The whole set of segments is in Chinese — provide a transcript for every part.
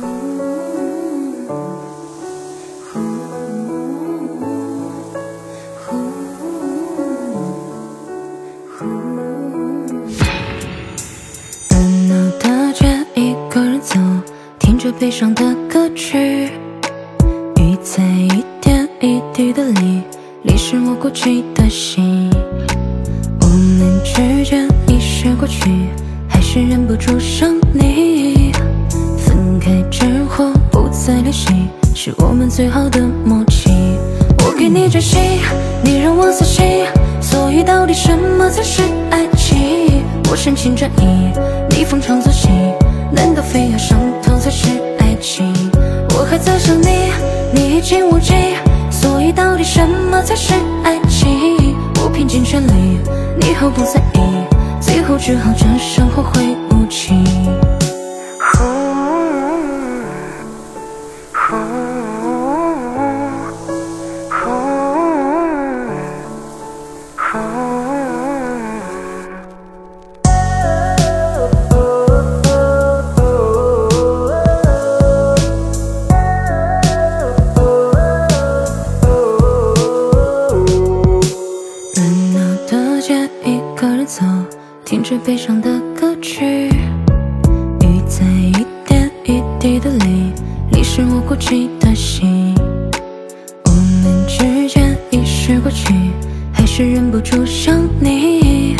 热闹的街，一个人走，听着悲伤的歌曲，雨在一点一滴的沥，淋湿我过去的心。我们之间已是过去，还是忍不住想你。开之后不再联系，是我们最好的默契。我给你真心，你让我死心，所以到底什么才是爱情？我深情专一，你逢场作戏，难道非要上头才是爱情？我还在想你，你已经忘记，所以到底什么才是爱情？我拼尽全力，你毫不在意，最后只好转身后悔听着悲伤的歌曲，雨在一点一滴的淋，淋湿我过去的心。我们之间已是过去，还是忍不住想你。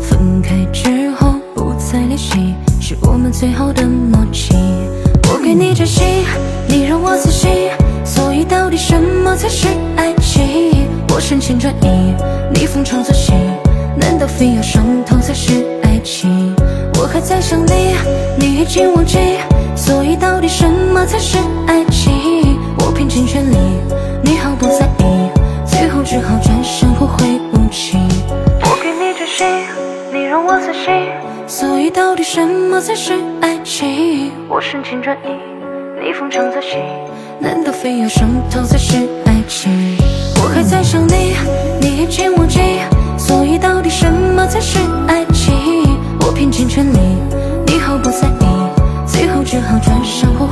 分开之后不再联系，是我们最好的默契。我给你真心，你让我死心，所以到底什么才是爱情？我深情专一，你逢场作戏，难道非要上头才是爱情？我还在想你，你已经忘记，所以到底什么才是爱情？我拼尽全力，你毫不在意，最后只好转身后会无期。我给你真心，你让我死心，所以到底什么才是爱情？我深情专一，你逢场作戏，难道非要上头才是爱情？我还在想你，情？我拼尽全力，你毫不在意，最后只好转身后